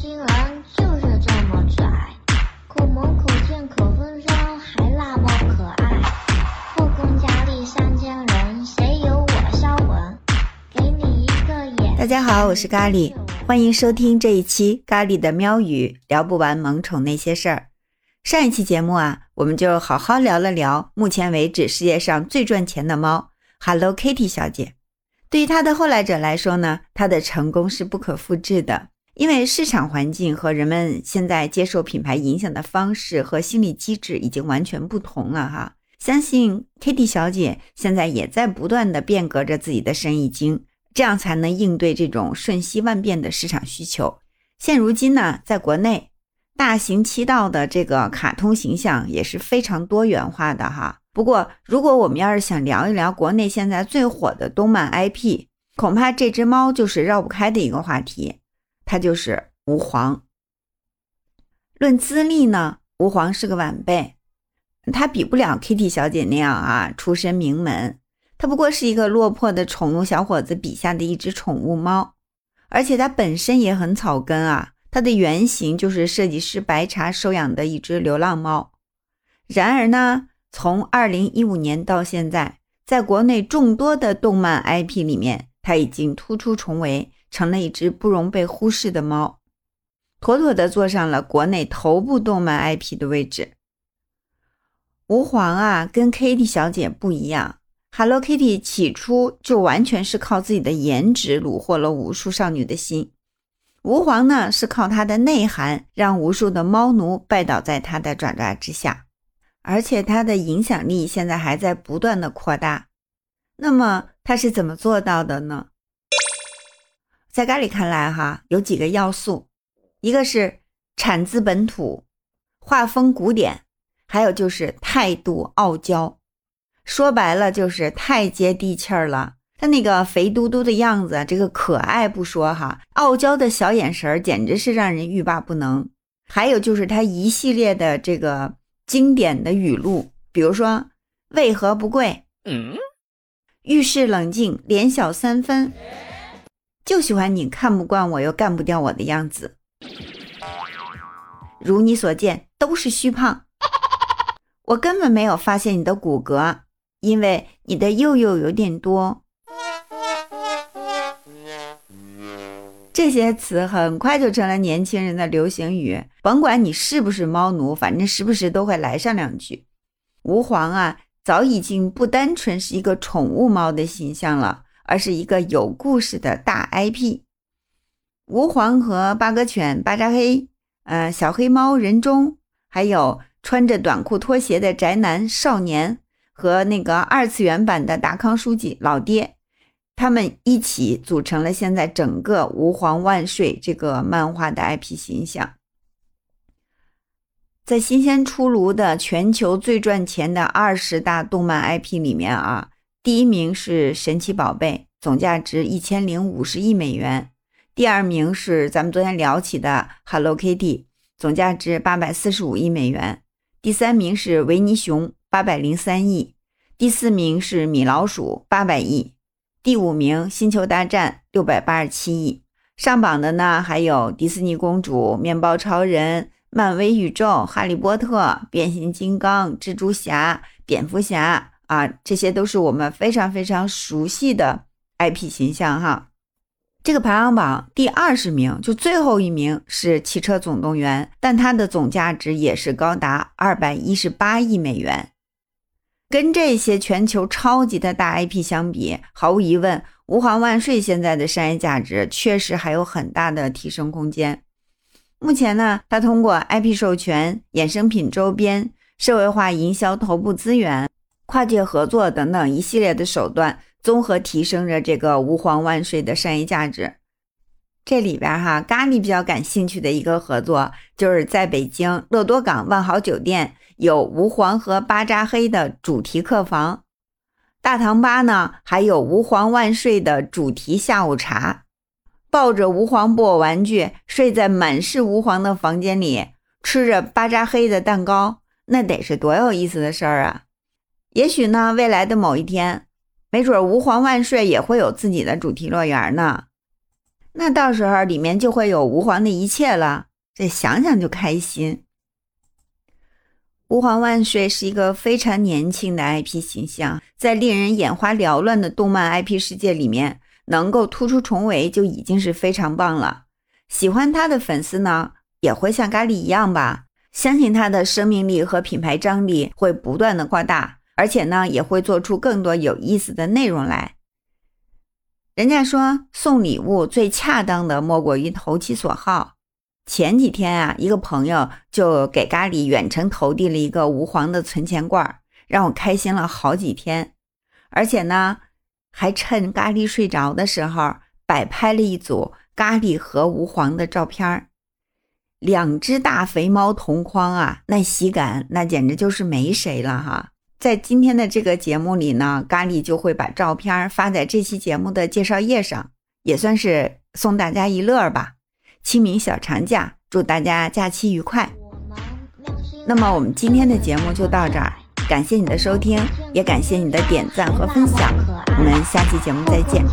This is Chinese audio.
新人就是这么拽，口萌口贱可风骚，还辣么可爱。后宫佳丽三千人，谁有我销魂？给你一个眼。大家好，我是咖喱，欢迎收听这一期咖喱的喵语，聊不完萌宠那些事儿。上一期节目啊，我们就好好聊了聊目前为止世界上最赚钱的猫 Hello Kitty 小姐。对于她的后来者来说呢，她的成功是不可复制的，因为市场环境和人们现在接受品牌影响的方式和心理机制已经完全不同了哈。相信 Kitty 小姐现在也在不断的变革着自己的生意经，这样才能应对这种瞬息万变的市场需求。现如今呢，在国内。大行其道的这个卡通形象也是非常多元化的哈。不过，如果我们要是想聊一聊国内现在最火的动漫 IP，恐怕这只猫就是绕不开的一个话题，它就是吾皇。论资历呢，吾皇是个晚辈，他比不了 Kitty 小姐那样啊出身名门，他不过是一个落魄的宠物小伙子笔下的一只宠物猫，而且它本身也很草根啊。它的原型就是设计师白茶收养的一只流浪猫。然而呢，从二零一五年到现在，在国内众多的动漫 IP 里面，它已经突出重围，成了一只不容被忽视的猫，妥妥的坐上了国内头部动漫 IP 的位置。吾皇啊，跟 Kitty 小姐不一样，Hello Kitty 起初就完全是靠自己的颜值虏获了无数少女的心。吾皇呢，是靠它的内涵让无数的猫奴拜倒在它的爪爪之下，而且它的影响力现在还在不断的扩大。那么它是怎么做到的呢？在咖喱看来，哈，有几个要素，一个是产自本土，画风古典，还有就是态度傲娇，说白了就是太接地气儿了。他那个肥嘟嘟的样子，这个可爱不说哈，傲娇的小眼神儿简直是让人欲罢不能。还有就是他一系列的这个经典的语录，比如说“为何不跪”，嗯，遇事冷静，脸小三分，就喜欢你看不惯我又干不掉我的样子。如你所见，都是虚胖，我根本没有发现你的骨骼，因为你的肉肉有点多。这些词很快就成了年轻人的流行语，甭管你是不是猫奴，反正时不时都会来上两句。吾皇啊，早已经不单纯是一个宠物猫的形象了，而是一个有故事的大 IP。吾皇和八哥犬巴扎黑，呃，小黑猫人中，还有穿着短裤拖鞋的宅男少年，和那个二次元版的达康书记老爹。他们一起组成了现在整个“吾皇万岁”这个漫画的 IP 形象。在新鲜出炉的全球最赚钱的二十大动漫 IP 里面啊，第一名是《神奇宝贝》，总价值一千零五十亿美元；第二名是咱们昨天聊起的 Hello Kitty，总价值八百四十五亿美元；第三名是维尼熊，八百零三亿；第四名是米老鼠，八百亿。第五名，《星球大战》六百八十七亿，上榜的呢还有迪士尼公主、面包超人、漫威宇宙、哈利波特、变形金刚、蜘蛛侠、蝙蝠侠啊，这些都是我们非常非常熟悉的 IP 形象哈。这个排行榜第二十名，就最后一名是《汽车总动员》，但它的总价值也是高达二百一十八亿美元。跟这些全球超级的大 IP 相比，毫无疑问，吾皇万岁现在的商业价值确实还有很大的提升空间。目前呢，它通过 IP 授权、衍生品周边、社会化营销、头部资源、跨界合作等等一系列的手段，综合提升着这个吾皇万岁的商业价值。这里边哈，咖喱比较感兴趣的一个合作，就是在北京乐多港万豪酒店。有吾皇和巴扎黑的主题客房，大堂吧呢，还有吾皇万岁的主题下午茶。抱着吾皇布偶玩具，睡在满是吾皇的房间里，吃着巴扎黑的蛋糕，那得是多有意思的事儿啊！也许呢，未来的某一天，没准吾皇万岁也会有自己的主题乐园呢。那到时候里面就会有吾皇的一切了，这想想就开心。吾皇万岁是一个非常年轻的 IP 形象，在令人眼花缭乱的动漫 IP 世界里面，能够突出重围就已经是非常棒了。喜欢他的粉丝呢，也会像咖喱一样吧，相信他的生命力和品牌张力会不断的扩大，而且呢，也会做出更多有意思的内容来。人家说送礼物最恰当的莫过于投其所好。前几天啊，一个朋友就给咖喱远程投递了一个吾皇的存钱罐，让我开心了好几天。而且呢，还趁咖喱睡着的时候摆拍了一组咖喱和吾皇的照片儿两只大肥猫同框啊，那喜感那简直就是没谁了哈。在今天的这个节目里呢，咖喱就会把照片发在这期节目的介绍页上，也算是送大家一乐吧。清明小长假，祝大家假期愉快。那么我们今天的节目就到这儿，感谢你的收听，也感谢你的点赞和分享。我们下期节目再见。